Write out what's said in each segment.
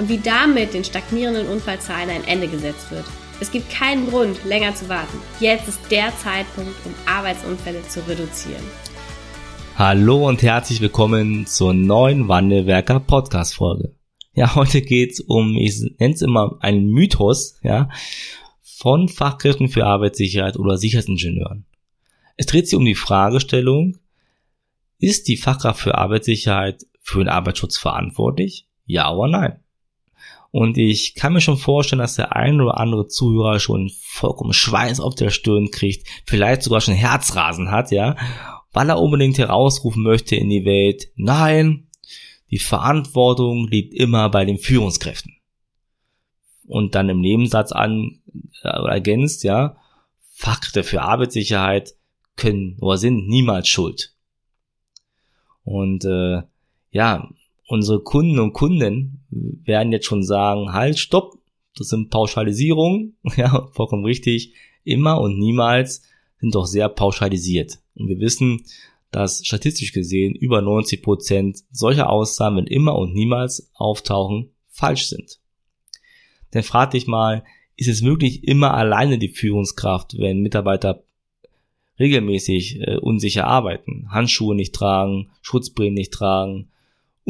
und wie damit den stagnierenden Unfallzahlen ein Ende gesetzt wird. Es gibt keinen Grund, länger zu warten. Jetzt ist der Zeitpunkt, um Arbeitsunfälle zu reduzieren. Hallo und herzlich willkommen zur neuen Wandelwerker Podcast Folge. Ja, heute geht's um, ich nenne es immer einen Mythos, ja, von Fachkräften für Arbeitssicherheit oder Sicherheitsingenieuren. Es dreht sich um die Fragestellung, ist die Fachkraft für Arbeitssicherheit für den Arbeitsschutz verantwortlich? Ja oder nein? Und ich kann mir schon vorstellen, dass der ein oder andere Zuhörer schon vollkommen Schweiß auf der Stirn kriegt, vielleicht sogar schon Herzrasen hat, ja, weil er unbedingt herausrufen möchte in die Welt, nein, die Verantwortung liegt immer bei den Führungskräften. Und dann im Nebensatz an äh, ergänzt, ja, Fachkräfte für Arbeitssicherheit können oder sind niemals schuld. Und äh, ja, unsere Kunden und Kunden werden jetzt schon sagen, halt, stopp, das sind Pauschalisierungen, ja, vollkommen richtig, immer und niemals sind doch sehr pauschalisiert. Und wir wissen, dass statistisch gesehen über 90 Prozent solcher Aussagen, wenn immer und niemals auftauchen, falsch sind. Denn frag dich mal, ist es wirklich immer alleine die Führungskraft, wenn Mitarbeiter regelmäßig äh, unsicher arbeiten, Handschuhe nicht tragen, Schutzbrillen nicht tragen,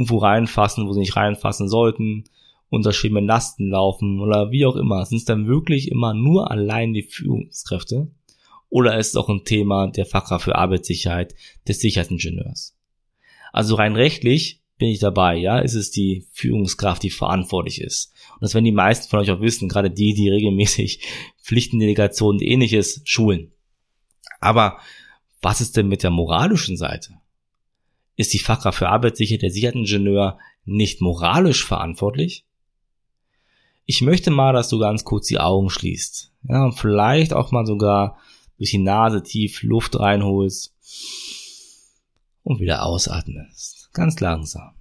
irgendwo reinfassen, wo sie nicht reinfassen sollten, unter Lasten laufen oder wie auch immer. Sind es dann wirklich immer nur allein die Führungskräfte? Oder ist es auch ein Thema der Fachkraft für Arbeitssicherheit des Sicherheitsingenieurs? Also rein rechtlich bin ich dabei, ja, ist es die Führungskraft, die verantwortlich ist. Und das werden die meisten von euch auch wissen, gerade die, die regelmäßig Pflichtendelegationen und ähnliches schulen. Aber was ist denn mit der moralischen Seite? Ist die Fachkraft für Arbeitssicherheit der Sicherheitsingenieur nicht moralisch verantwortlich? Ich möchte mal, dass du ganz kurz die Augen schließt. Ja, und vielleicht auch mal sogar durch die Nase tief Luft reinholst und wieder ausatmest. Ganz langsam.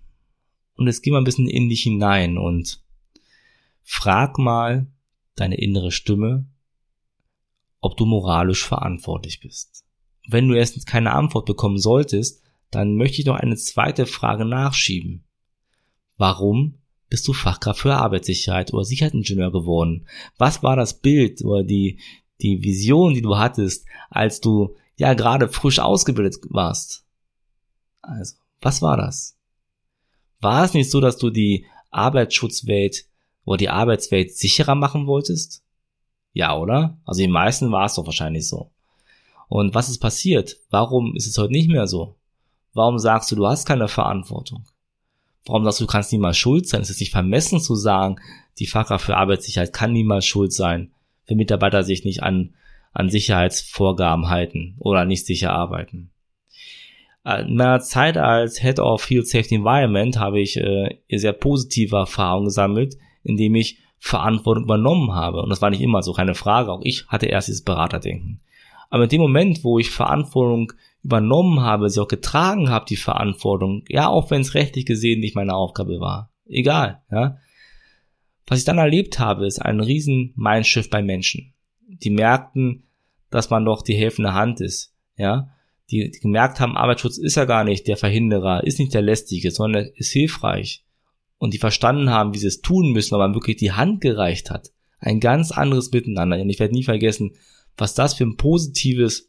Und jetzt geh mal ein bisschen in dich hinein und frag mal deine innere Stimme, ob du moralisch verantwortlich bist. Wenn du erstens keine Antwort bekommen solltest, dann möchte ich noch eine zweite Frage nachschieben. Warum bist du Fachkraft für Arbeitssicherheit oder Sicherheitsingenieur geworden? Was war das Bild oder die, die Vision, die du hattest, als du ja gerade frisch ausgebildet warst? Also, was war das? War es nicht so, dass du die Arbeitsschutzwelt oder die Arbeitswelt sicherer machen wolltest? Ja, oder? Also die meisten war es doch wahrscheinlich so. Und was ist passiert? Warum ist es heute nicht mehr so? Warum sagst du, du hast keine Verantwortung? Warum sagst du, du kannst niemals schuld sein? Es ist nicht vermessen zu sagen, die Fachkraft für Arbeitssicherheit kann niemals schuld sein, wenn Mitarbeiter sich nicht an, an Sicherheitsvorgaben halten oder nicht sicher arbeiten. Äh, in meiner Zeit als Head of Field Safety Environment habe ich äh, sehr positive Erfahrungen gesammelt, indem ich Verantwortung übernommen habe. Und das war nicht immer so, keine Frage. Auch ich hatte erst dieses Beraterdenken. Aber in dem Moment, wo ich Verantwortung übernommen habe, sie auch getragen habe, die Verantwortung, ja, auch wenn es rechtlich gesehen nicht meine Aufgabe war. Egal, ja. Was ich dann erlebt habe, ist ein riesen Mindshift bei Menschen. Die merkten, dass man doch die helfende Hand ist, ja. Die, die gemerkt haben, Arbeitsschutz ist ja gar nicht der Verhinderer, ist nicht der Lästige, sondern ist hilfreich. Und die verstanden haben, wie sie es tun müssen, aber man wirklich die Hand gereicht hat. Ein ganz anderes Miteinander. Und ich werde nie vergessen, was das für ein positives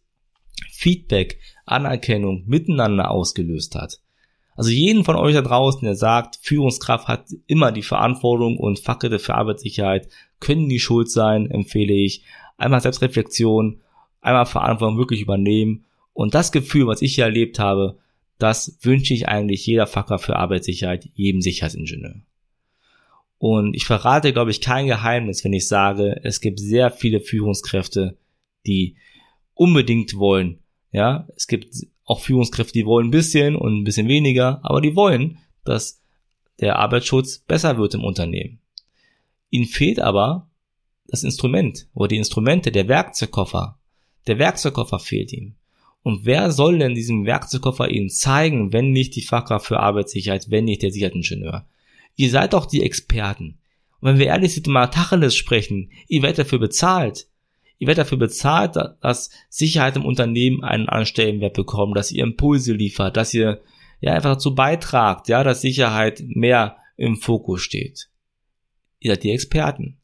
Feedback, Anerkennung miteinander ausgelöst hat. Also jeden von euch da draußen, der sagt, Führungskraft hat immer die Verantwortung und Fachkräfte für Arbeitssicherheit können die schuld sein, empfehle ich. Einmal Selbstreflexion, einmal Verantwortung wirklich übernehmen. Und das Gefühl, was ich hier erlebt habe, das wünsche ich eigentlich jeder Fachkraft für Arbeitssicherheit, jedem Sicherheitsingenieur. Und ich verrate, glaube ich, kein Geheimnis, wenn ich sage, es gibt sehr viele Führungskräfte, die unbedingt wollen. Ja, es gibt auch Führungskräfte, die wollen ein bisschen und ein bisschen weniger, aber die wollen, dass der Arbeitsschutz besser wird im Unternehmen. Ihnen fehlt aber das Instrument oder die Instrumente, der Werkzeugkoffer. Der Werkzeugkoffer fehlt ihm. Und wer soll denn diesen Werkzeugkoffer Ihnen zeigen, wenn nicht die Fachkraft für Arbeitssicherheit, wenn nicht der Sicherheitsingenieur? Ihr seid doch die Experten. Und wenn wir ehrlich sind, mal Tacheles sprechen, ihr werdet dafür bezahlt. Ihr werdet dafür bezahlt, dass Sicherheit im Unternehmen einen Anstellenwert bekommt, dass ihr Impulse liefert, dass ihr ja einfach dazu beitragt, ja, dass Sicherheit mehr im Fokus steht. Ihr seid die Experten.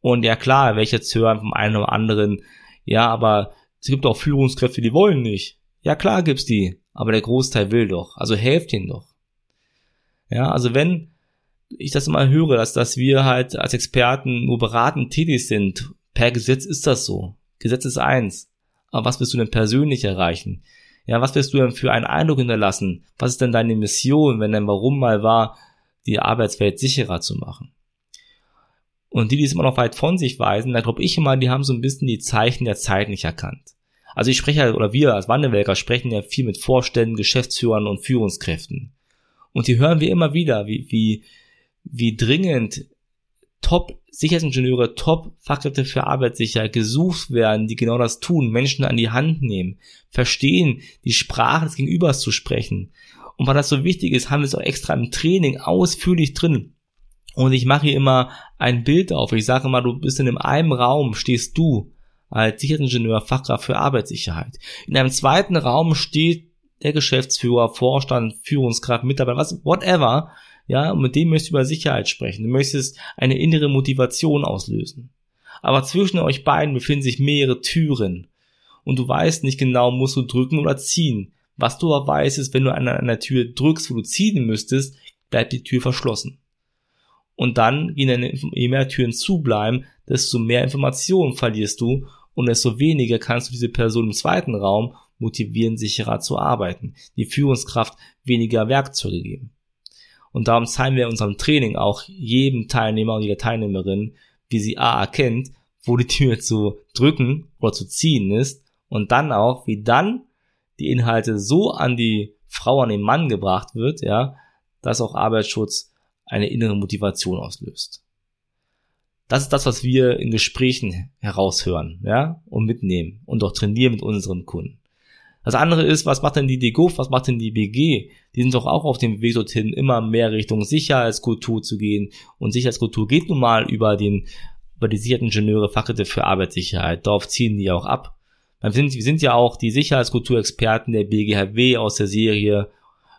Und ja klar, welche jetzt hören vom einen oder anderen, ja, aber es gibt auch Führungskräfte, die wollen nicht. Ja klar gibt's die, aber der Großteil will doch. Also helft ihnen doch. Ja, also wenn ich das immer höre, dass, dass wir halt als Experten nur beratend tätig sind, per Gesetz ist das so. Gesetz ist eins. Aber was willst du denn persönlich erreichen? Ja, was willst du denn für einen Eindruck hinterlassen? Was ist denn deine Mission, wenn dein Warum mal war, die Arbeitswelt sicherer zu machen? Und die, die es immer noch weit von sich weisen, da glaube ich immer, die haben so ein bisschen die Zeichen der Zeit nicht erkannt. Also ich spreche ja, oder wir als Wandelwerker sprechen ja viel mit Vorständen, Geschäftsführern und Führungskräften. Und die hören wir immer wieder, wie, wie, wie dringend Top-Sicherheitsingenieure, Top-Fachkräfte für Arbeitssicherheit gesucht werden, die genau das tun, Menschen an die Hand nehmen, verstehen, die Sprache des Gegenübers zu sprechen. Und weil das so wichtig ist, haben wir es auch extra im Training ausführlich drin. Und ich mache hier immer ein Bild auf. Ich sage immer, du bist in einem Raum, stehst du als Sicherheitsingenieur, Fachkraft für Arbeitssicherheit. In einem zweiten Raum steht der Geschäftsführer, Vorstand, Führungskraft, Mitarbeiter, was, whatever, ja, und mit dem möchtest du über Sicherheit sprechen. Du möchtest eine innere Motivation auslösen. Aber zwischen euch beiden befinden sich mehrere Türen. Und du weißt nicht genau, musst du drücken oder ziehen. Was du aber weißt, ist, wenn du an einer Tür drückst, wo du ziehen müsstest, bleibt die Tür verschlossen. Und dann, je mehr Türen zubleiben, desto mehr Informationen verlierst du und desto weniger kannst du diese Person im zweiten Raum motivieren, sicherer zu arbeiten, die Führungskraft weniger Werkzeuge geben. Und darum zeigen wir in unserem Training auch jedem Teilnehmer und jeder Teilnehmerin, wie sie A erkennt, wo die Tür zu drücken oder zu ziehen ist und dann auch, wie dann die Inhalte so an die Frau, an den Mann gebracht wird, ja, dass auch Arbeitsschutz eine innere Motivation auslöst. Das ist das, was wir in Gesprächen heraushören, ja, und mitnehmen und auch trainieren mit unseren Kunden. Das andere ist, was macht denn die DGUF, was macht denn die BG? Die sind doch auch auf dem Weg dorthin, immer mehr Richtung Sicherheitskultur zu gehen. Und Sicherheitskultur geht nun mal über den, über die Sicherheitsingenieure, Fachkräfte für Arbeitssicherheit. Darauf ziehen die auch ab. Wir sind, wir sind ja auch die Sicherheitskulturexperten der BGHW aus der Serie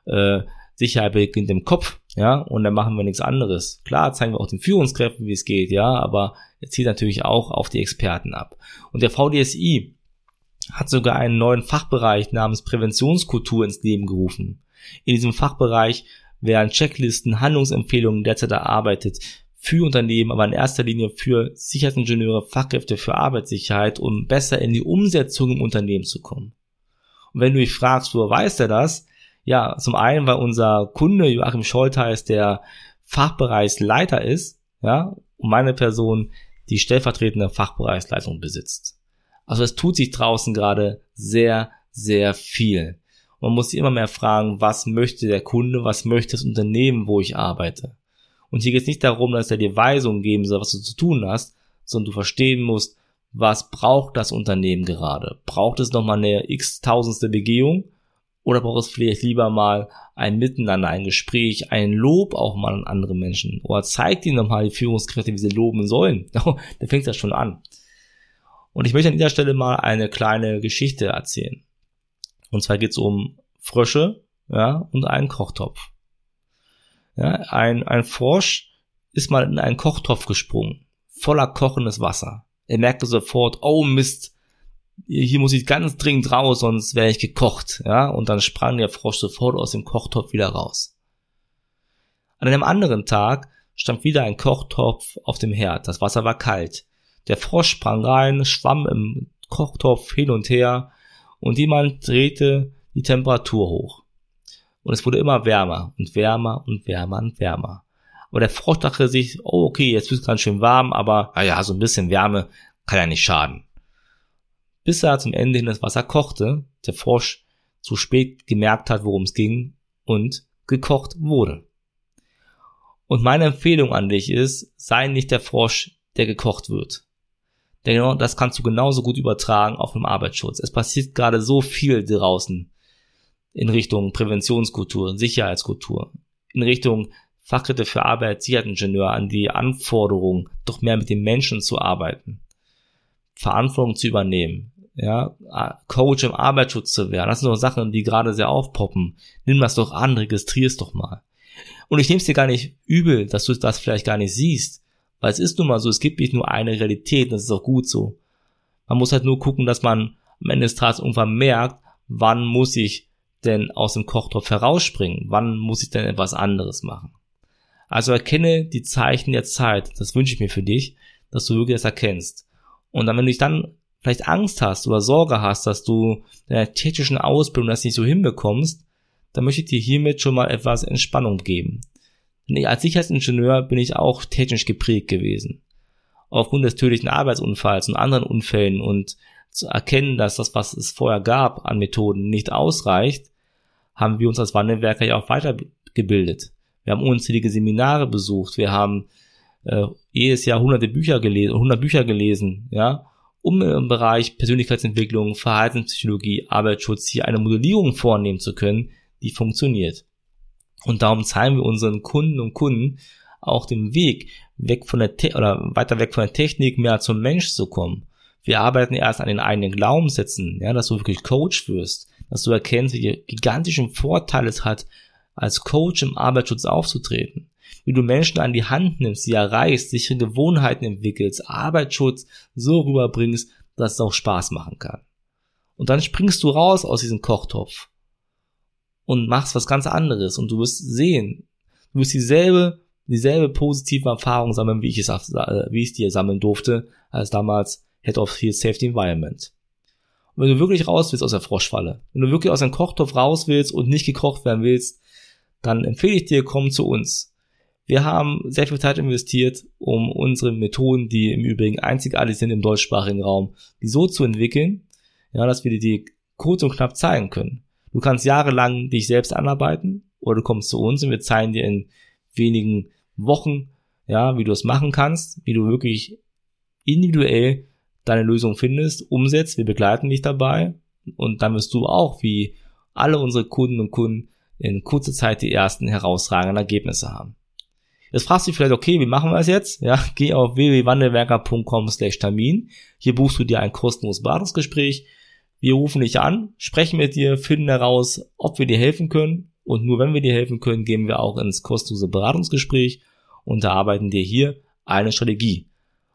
äh, Sicherheit beginnt im Kopf, ja, und dann machen wir nichts anderes. Klar zeigen wir auch den Führungskräften, wie es geht, ja, aber er zieht natürlich auch auf die Experten ab. Und der VDSI, hat sogar einen neuen Fachbereich namens Präventionskultur ins Leben gerufen. In diesem Fachbereich werden Checklisten, Handlungsempfehlungen derzeit erarbeitet für Unternehmen, aber in erster Linie für Sicherheitsingenieure, Fachkräfte für Arbeitssicherheit, um besser in die Umsetzung im Unternehmen zu kommen. Und wenn du dich fragst, woher weiß der das? Ja, zum einen, weil unser Kunde Joachim Scholtheis der Fachbereichsleiter ist, ja, und meine Person die stellvertretende Fachbereichsleitung besitzt. Also es tut sich draußen gerade sehr, sehr viel. Man muss sich immer mehr fragen, was möchte der Kunde, was möchte das Unternehmen, wo ich arbeite. Und hier geht es nicht darum, dass er dir Weisungen geben soll, was du zu tun hast, sondern du verstehen musst, was braucht das Unternehmen gerade? Braucht es nochmal eine x-tausendste Begehung? Oder braucht es vielleicht lieber mal ein Miteinander, ein Gespräch, ein Lob auch mal an andere Menschen? Oder zeigt ihnen nochmal die Führungskräfte, wie sie loben sollen? da fängt das schon an. Und ich möchte an dieser Stelle mal eine kleine Geschichte erzählen. Und zwar geht es um Frösche ja, und einen Kochtopf. Ja, ein, ein Frosch ist mal in einen Kochtopf gesprungen, voller kochendes Wasser. Er merkte sofort, oh Mist, hier muss ich ganz dringend raus, sonst wäre ich gekocht. Ja, und dann sprang der Frosch sofort aus dem Kochtopf wieder raus. An einem anderen Tag stand wieder ein Kochtopf auf dem Herd. Das Wasser war kalt. Der Frosch sprang rein, schwamm im Kochtopf hin und her und jemand drehte die Temperatur hoch. Und es wurde immer wärmer und wärmer und wärmer und wärmer. Aber der Frosch dachte sich, oh okay, jetzt wird es ganz schön warm, aber naja, so ein bisschen Wärme kann ja nicht schaden. Bis er zum Ende hin das Wasser kochte, der Frosch zu spät gemerkt hat, worum es ging und gekocht wurde. Und meine Empfehlung an dich ist, sei nicht der Frosch, der gekocht wird. Denn genau das kannst du genauso gut übertragen auf dem Arbeitsschutz. Es passiert gerade so viel draußen in Richtung Präventionskultur, Sicherheitskultur, in Richtung Fachkräfte für Arbeit, Sicherheitsingenieur, an die Anforderung, doch mehr mit den Menschen zu arbeiten, Verantwortung zu übernehmen, ja, Coach im Arbeitsschutz zu werden. Das sind doch Sachen, die gerade sehr aufpoppen. Nimm das doch an, registrier es doch mal. Und ich nehme es dir gar nicht übel, dass du das vielleicht gar nicht siehst. Weil es ist nun mal so, es gibt nicht nur eine Realität, das ist auch gut so. Man muss halt nur gucken, dass man am Ende des Tages irgendwann merkt, wann muss ich denn aus dem Kochtopf herausspringen? Wann muss ich denn etwas anderes machen? Also erkenne die Zeichen der Zeit. Das wünsche ich mir für dich, dass du wirklich das erkennst. Und dann, wenn du dann vielleicht Angst hast oder Sorge hast, dass du deiner technischen Ausbildung das nicht so hinbekommst, dann möchte ich dir hiermit schon mal etwas Entspannung geben. Als Sicherheitsingenieur bin ich auch technisch geprägt gewesen. Aufgrund des tödlichen Arbeitsunfalls und anderen Unfällen und zu erkennen, dass das, was es vorher gab an Methoden, nicht ausreicht, haben wir uns als Wandelwerker ja auch weitergebildet. Wir haben unzählige Seminare besucht, wir haben äh, jedes Jahr hunderte Bücher gelesen, hundert Bücher gelesen, ja, um im Bereich Persönlichkeitsentwicklung, Verhaltenspsychologie, Arbeitsschutz hier eine Modellierung vornehmen zu können, die funktioniert. Und darum zeigen wir unseren Kunden und Kunden auch den Weg, weg von der Te oder weiter weg von der Technik, mehr zum Mensch zu kommen. Wir arbeiten erst an den eigenen Glaubenssätzen, ja, dass du wirklich Coach wirst, dass du erkennst, wie gigantischen Vorteil es hat, als Coach im Arbeitsschutz aufzutreten wie du Menschen an die Hand nimmst, sie erreichst, sichere Gewohnheiten entwickelst, Arbeitsschutz so rüberbringst, dass es auch Spaß machen kann. Und dann springst du raus aus diesem Kochtopf und machst was ganz anderes und du wirst sehen, du wirst dieselbe, dieselbe positive Erfahrung sammeln, wie ich es, äh, wie ich es dir sammeln durfte, als damals Head of Field Safety Environment. Und wenn du wirklich raus willst aus der Froschfalle, wenn du wirklich aus dem Kochtopf raus willst und nicht gekocht werden willst, dann empfehle ich dir, komm zu uns. Wir haben sehr viel Zeit investiert, um unsere Methoden, die im Übrigen einzigartig sind im deutschsprachigen Raum, die so zu entwickeln, ja, dass wir dir die kurz und knapp zeigen können. Du kannst jahrelang dich selbst anarbeiten oder du kommst zu uns und wir zeigen dir in wenigen Wochen, ja, wie du es machen kannst, wie du wirklich individuell deine Lösung findest, umsetzt. Wir begleiten dich dabei und dann wirst du auch, wie alle unsere Kunden und Kunden, in kurzer Zeit die ersten herausragenden Ergebnisse haben. Jetzt fragst du dich vielleicht, okay, wie machen wir es jetzt? Ja, geh auf www.wandelwerker.com slash Termin. Hier buchst du dir ein kostenloses Beratungsgespräch. Wir rufen dich an, sprechen mit dir, finden heraus, ob wir dir helfen können. Und nur wenn wir dir helfen können, gehen wir auch ins kostenlose Beratungsgespräch und erarbeiten dir hier eine Strategie.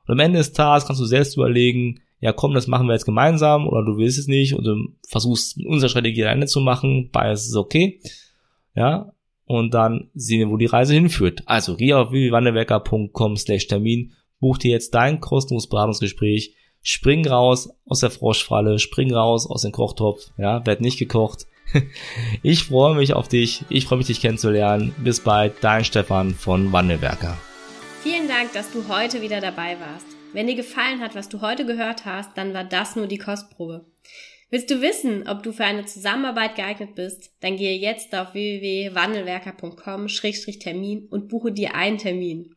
Und am Ende des Tages kannst du selbst überlegen, ja komm, das machen wir jetzt gemeinsam oder du willst es nicht und du versuchst unsere Strategie alleine zu machen, beides ist okay. Ja, und dann sehen wir, wo die Reise hinführt. Also geh auf www.wandelwerker.com slash Termin, buch dir jetzt dein kostenloses Beratungsgespräch, spring raus aus der Froschfalle, spring raus aus dem Kochtopf, ja, werd nicht gekocht. Ich freue mich auf dich, ich freue mich, dich kennenzulernen. Bis bald, dein Stefan von Wandelwerker. Vielen Dank, dass du heute wieder dabei warst. Wenn dir gefallen hat, was du heute gehört hast, dann war das nur die Kostprobe. Willst du wissen, ob du für eine Zusammenarbeit geeignet bist? Dann gehe jetzt auf www.wandelwerker.com-termin und buche dir einen Termin.